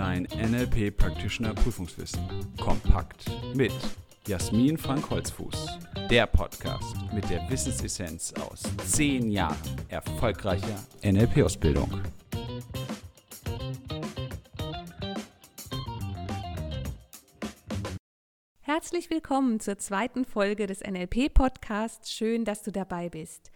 Dein NLP Practitioner Prüfungswissen. Kompakt mit Jasmin Frank Holzfuß. Der Podcast mit der Wissensessenz aus zehn Jahren erfolgreicher NLP-Ausbildung. Herzlich willkommen zur zweiten Folge des NLP-Podcasts. Schön, dass du dabei bist.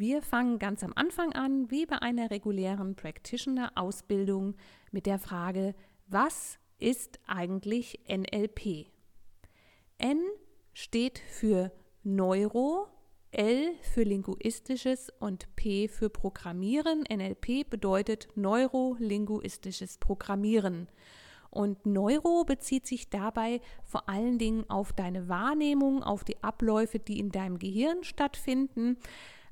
Wir fangen ganz am Anfang an, wie bei einer regulären Practitioner-Ausbildung, mit der Frage, was ist eigentlich NLP? N steht für Neuro, L für linguistisches und P für Programmieren. NLP bedeutet neurolinguistisches Programmieren. Und Neuro bezieht sich dabei vor allen Dingen auf deine Wahrnehmung, auf die Abläufe, die in deinem Gehirn stattfinden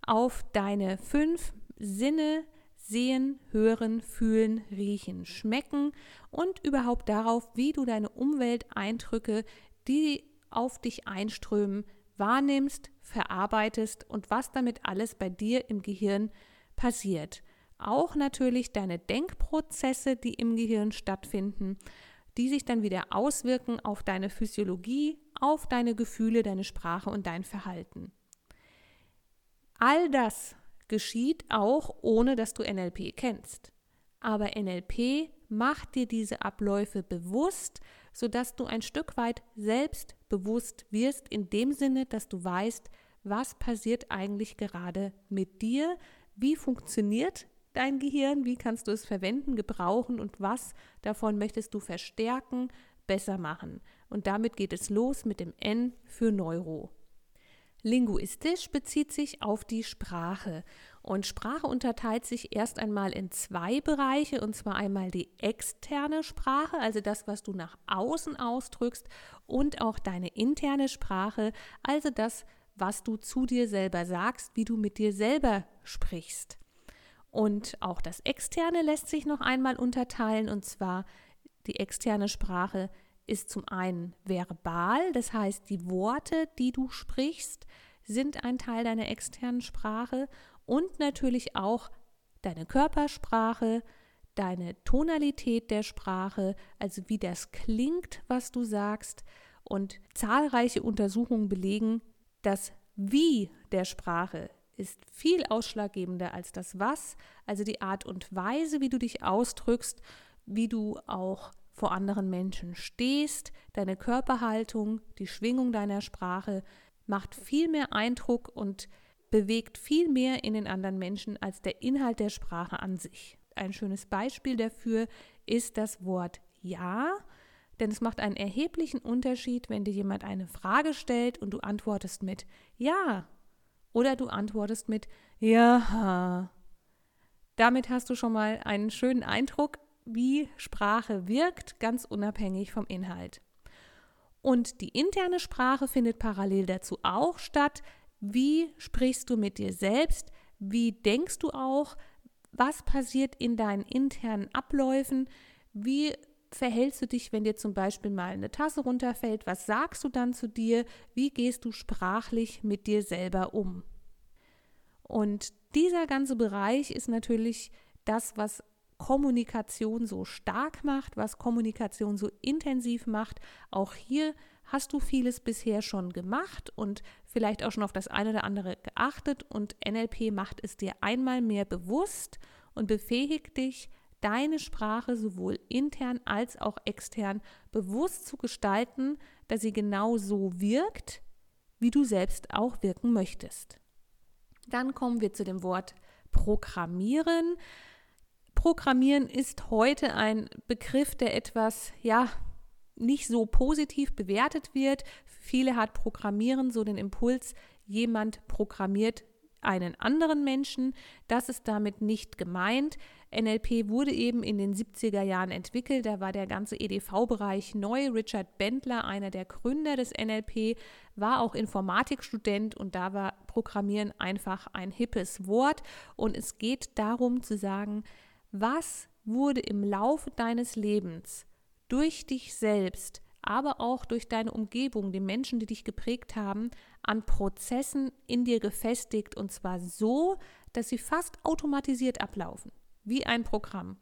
auf deine fünf Sinne sehen, hören, fühlen, riechen, schmecken und überhaupt darauf, wie du deine Umwelteindrücke, die auf dich einströmen, wahrnimmst, verarbeitest und was damit alles bei dir im Gehirn passiert. Auch natürlich deine Denkprozesse, die im Gehirn stattfinden, die sich dann wieder auswirken auf deine Physiologie, auf deine Gefühle, deine Sprache und dein Verhalten. All das geschieht auch ohne dass du NLP kennst. Aber NLP macht dir diese Abläufe bewusst, sodass du ein Stück weit selbstbewusst wirst, in dem Sinne, dass du weißt, was passiert eigentlich gerade mit dir, wie funktioniert dein Gehirn, wie kannst du es verwenden, gebrauchen und was davon möchtest du verstärken, besser machen. Und damit geht es los mit dem N für Neuro. Linguistisch bezieht sich auf die Sprache. Und Sprache unterteilt sich erst einmal in zwei Bereiche, und zwar einmal die externe Sprache, also das, was du nach außen ausdrückst, und auch deine interne Sprache, also das, was du zu dir selber sagst, wie du mit dir selber sprichst. Und auch das Externe lässt sich noch einmal unterteilen, und zwar die externe Sprache ist zum einen verbal, das heißt die Worte, die du sprichst, sind ein Teil deiner externen Sprache und natürlich auch deine Körpersprache, deine Tonalität der Sprache, also wie das klingt, was du sagst. Und zahlreiche Untersuchungen belegen, dass Wie der Sprache ist viel ausschlaggebender als das Was, also die Art und Weise, wie du dich ausdrückst, wie du auch vor anderen Menschen stehst, deine Körperhaltung, die Schwingung deiner Sprache macht viel mehr Eindruck und bewegt viel mehr in den anderen Menschen als der Inhalt der Sprache an sich. Ein schönes Beispiel dafür ist das Wort Ja, denn es macht einen erheblichen Unterschied, wenn dir jemand eine Frage stellt und du antwortest mit Ja oder du antwortest mit Ja. Damit hast du schon mal einen schönen Eindruck, wie Sprache wirkt, ganz unabhängig vom Inhalt. Und die interne Sprache findet parallel dazu auch statt. Wie sprichst du mit dir selbst? Wie denkst du auch? Was passiert in deinen internen Abläufen? Wie verhältst du dich, wenn dir zum Beispiel mal eine Tasse runterfällt? Was sagst du dann zu dir? Wie gehst du sprachlich mit dir selber um? Und dieser ganze Bereich ist natürlich das, was Kommunikation so stark macht, was Kommunikation so intensiv macht. Auch hier hast du vieles bisher schon gemacht und vielleicht auch schon auf das eine oder andere geachtet und NLP macht es dir einmal mehr bewusst und befähigt dich, deine Sprache sowohl intern als auch extern bewusst zu gestalten, dass sie genau so wirkt, wie du selbst auch wirken möchtest. Dann kommen wir zu dem Wort Programmieren. Programmieren ist heute ein Begriff, der etwas, ja, nicht so positiv bewertet wird. Viele hat Programmieren so den Impuls, jemand programmiert einen anderen Menschen. Das ist damit nicht gemeint. NLP wurde eben in den 70er Jahren entwickelt. Da war der ganze EDV-Bereich neu. Richard Bendler, einer der Gründer des NLP, war auch Informatikstudent und da war Programmieren einfach ein hippes Wort. Und es geht darum zu sagen, was wurde im Laufe deines Lebens durch dich selbst, aber auch durch deine Umgebung, die Menschen, die dich geprägt haben, an Prozessen in dir gefestigt und zwar so, dass sie fast automatisiert ablaufen, wie ein Programm.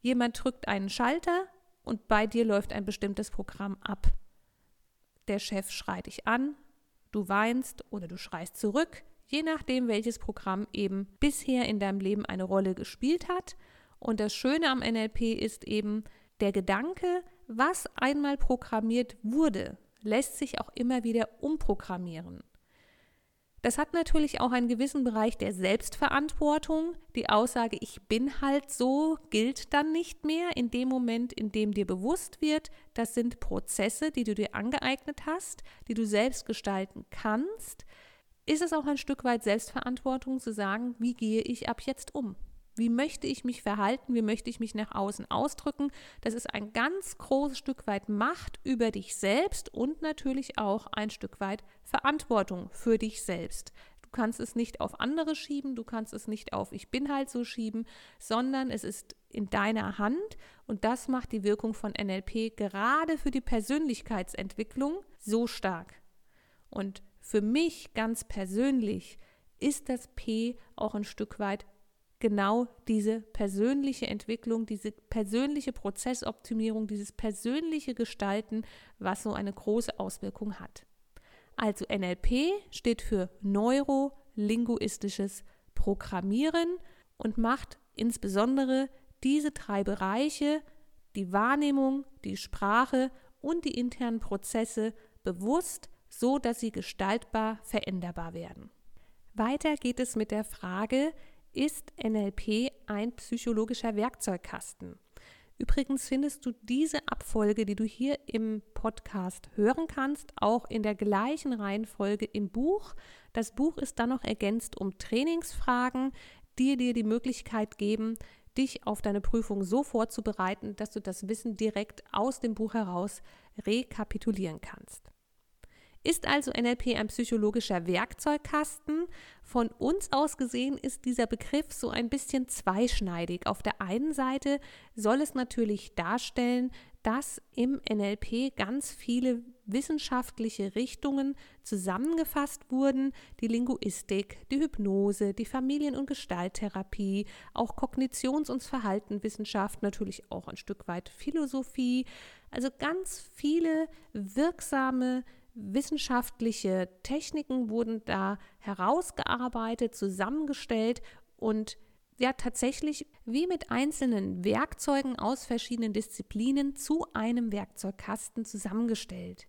Jemand drückt einen Schalter, und bei dir läuft ein bestimmtes Programm ab. Der Chef schreit dich an, du weinst oder du schreist zurück, je nachdem, welches Programm eben bisher in deinem Leben eine Rolle gespielt hat. Und das Schöne am NLP ist eben der Gedanke, was einmal programmiert wurde, lässt sich auch immer wieder umprogrammieren. Das hat natürlich auch einen gewissen Bereich der Selbstverantwortung. Die Aussage, ich bin halt so, gilt dann nicht mehr in dem Moment, in dem dir bewusst wird, das sind Prozesse, die du dir angeeignet hast, die du selbst gestalten kannst. Ist es auch ein Stück weit Selbstverantwortung zu sagen, wie gehe ich ab jetzt um? Wie möchte ich mich verhalten? Wie möchte ich mich nach außen ausdrücken? Das ist ein ganz großes Stück weit Macht über dich selbst und natürlich auch ein Stück weit Verantwortung für dich selbst. Du kannst es nicht auf andere schieben, du kannst es nicht auf ich bin halt so schieben, sondern es ist in deiner Hand und das macht die Wirkung von NLP gerade für die Persönlichkeitsentwicklung so stark. Und für mich ganz persönlich ist das P auch ein Stück weit genau diese persönliche Entwicklung, diese persönliche Prozessoptimierung, dieses persönliche Gestalten, was so eine große Auswirkung hat. Also NLP steht für neurolinguistisches Programmieren und macht insbesondere diese drei Bereiche, die Wahrnehmung, die Sprache und die internen Prozesse bewusst, so dass sie gestaltbar veränderbar werden. Weiter geht es mit der Frage, ist NLP ein psychologischer Werkzeugkasten. Übrigens findest du diese Abfolge, die du hier im Podcast hören kannst, auch in der gleichen Reihenfolge im Buch. Das Buch ist dann noch ergänzt um Trainingsfragen, die dir die Möglichkeit geben, dich auf deine Prüfung so vorzubereiten, dass du das Wissen direkt aus dem Buch heraus rekapitulieren kannst. Ist also NLP ein psychologischer Werkzeugkasten? Von uns aus gesehen ist dieser Begriff so ein bisschen zweischneidig. Auf der einen Seite soll es natürlich darstellen, dass im NLP ganz viele wissenschaftliche Richtungen zusammengefasst wurden, die Linguistik, die Hypnose, die Familien- und Gestalttherapie, auch Kognitions- und Verhaltenwissenschaft, natürlich auch ein Stück weit Philosophie, also ganz viele wirksame wissenschaftliche Techniken wurden da herausgearbeitet, zusammengestellt und ja tatsächlich wie mit einzelnen Werkzeugen aus verschiedenen Disziplinen zu einem Werkzeugkasten zusammengestellt.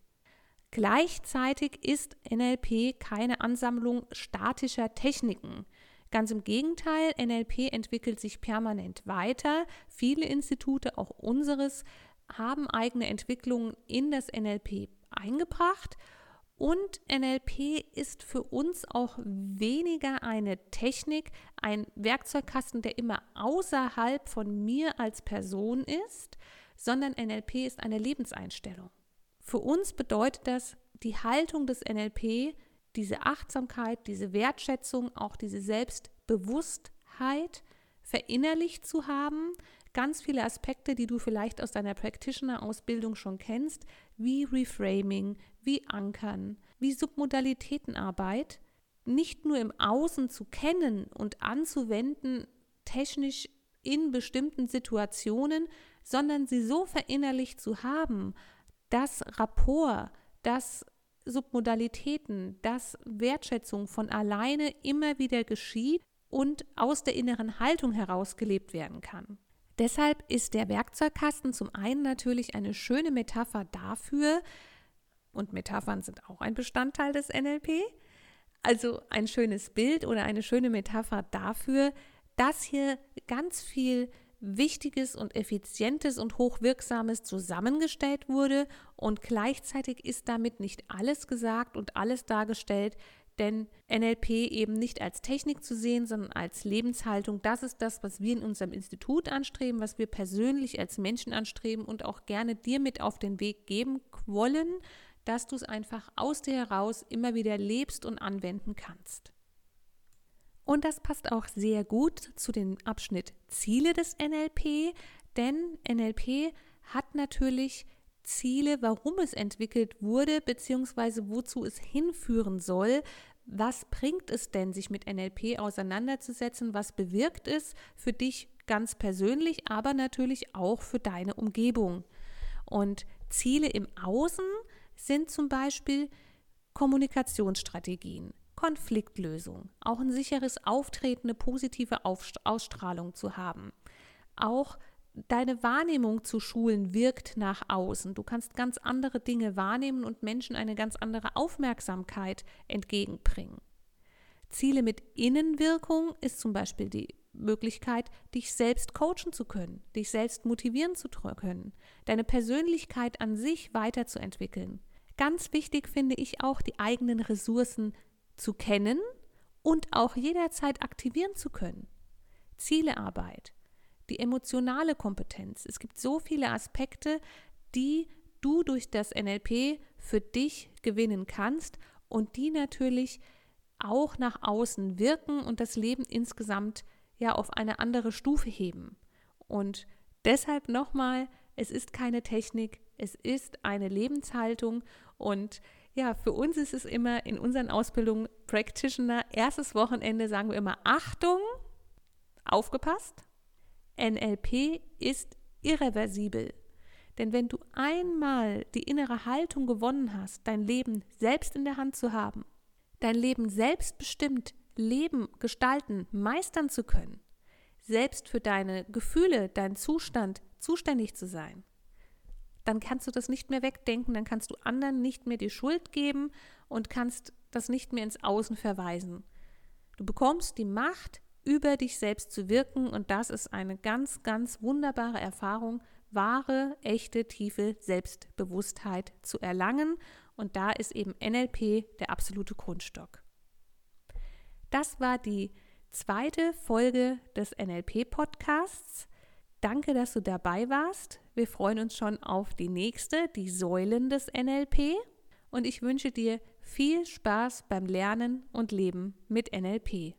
Gleichzeitig ist NLP keine Ansammlung statischer Techniken. Ganz im Gegenteil, NLP entwickelt sich permanent weiter. Viele Institute, auch unseres, haben eigene Entwicklungen in das NLP eingebracht. Und NLP ist für uns auch weniger eine Technik, ein Werkzeugkasten, der immer außerhalb von mir als Person ist, sondern NLP ist eine Lebenseinstellung. Für uns bedeutet das die Haltung des NLP, diese Achtsamkeit, diese Wertschätzung, auch diese Selbstbewusstheit verinnerlicht zu haben, ganz viele Aspekte, die du vielleicht aus deiner Practitioner-Ausbildung schon kennst, wie Reframing, wie Ankern, wie Submodalitätenarbeit, nicht nur im Außen zu kennen und anzuwenden, technisch in bestimmten Situationen, sondern sie so verinnerlicht zu haben, dass Rapport, dass Submodalitäten, dass Wertschätzung von alleine immer wieder geschieht und aus der inneren Haltung heraus gelebt werden kann. Deshalb ist der Werkzeugkasten zum einen natürlich eine schöne Metapher dafür, und Metaphern sind auch ein Bestandteil des NLP, also ein schönes Bild oder eine schöne Metapher dafür, dass hier ganz viel Wichtiges und Effizientes und Hochwirksames zusammengestellt wurde und gleichzeitig ist damit nicht alles gesagt und alles dargestellt, denn NLP eben nicht als Technik zu sehen, sondern als Lebenshaltung. Das ist das, was wir in unserem Institut anstreben, was wir persönlich als Menschen anstreben und auch gerne dir mit auf den Weg geben wollen, dass du es einfach aus dir heraus immer wieder lebst und anwenden kannst. Und das passt auch sehr gut zu dem Abschnitt Ziele des NLP, denn NLP hat natürlich Ziele, warum es entwickelt wurde, beziehungsweise wozu es hinführen soll. Was bringt es denn, sich mit NLP auseinanderzusetzen? Was bewirkt es für dich ganz persönlich, aber natürlich auch für deine Umgebung? Und Ziele im Außen sind zum Beispiel Kommunikationsstrategien, Konfliktlösung, auch ein sicheres Auftreten, eine positive Ausstrahlung zu haben. Auch deine Wahrnehmung zu schulen wirkt nach außen. Du kannst ganz andere Dinge wahrnehmen und Menschen eine ganz andere Aufmerksamkeit entgegenbringen. Ziele mit Innenwirkung ist zum Beispiel die Möglichkeit, dich selbst coachen zu können, dich selbst motivieren zu können, deine Persönlichkeit an sich weiterzuentwickeln. Ganz wichtig finde ich auch, die eigenen Ressourcen zu kennen und auch jederzeit aktivieren zu können. Zielearbeit, die emotionale Kompetenz. Es gibt so viele Aspekte, die du durch das NLP für dich gewinnen kannst und die natürlich auch nach außen wirken und das Leben insgesamt ja auf eine andere Stufe heben. Und deshalb nochmal, es ist keine Technik, es ist eine Lebenshaltung und ja, für uns ist es immer in unseren Ausbildungen Practitioner, erstes Wochenende sagen wir immer Achtung, aufgepasst. NLP ist irreversibel. Denn wenn du einmal die innere Haltung gewonnen hast, dein Leben selbst in der Hand zu haben, dein Leben selbstbestimmt leben, gestalten, meistern zu können, selbst für deine Gefühle, deinen Zustand zuständig zu sein, dann kannst du das nicht mehr wegdenken, dann kannst du anderen nicht mehr die Schuld geben und kannst das nicht mehr ins Außen verweisen. Du bekommst die Macht, über dich selbst zu wirken und das ist eine ganz, ganz wunderbare Erfahrung, wahre, echte, tiefe Selbstbewusstheit zu erlangen und da ist eben NLP der absolute Grundstock. Das war die zweite Folge des NLP-Podcasts. Danke, dass du dabei warst. Wir freuen uns schon auf die nächste, die Säulen des NLP. Und ich wünsche dir viel Spaß beim Lernen und Leben mit NLP.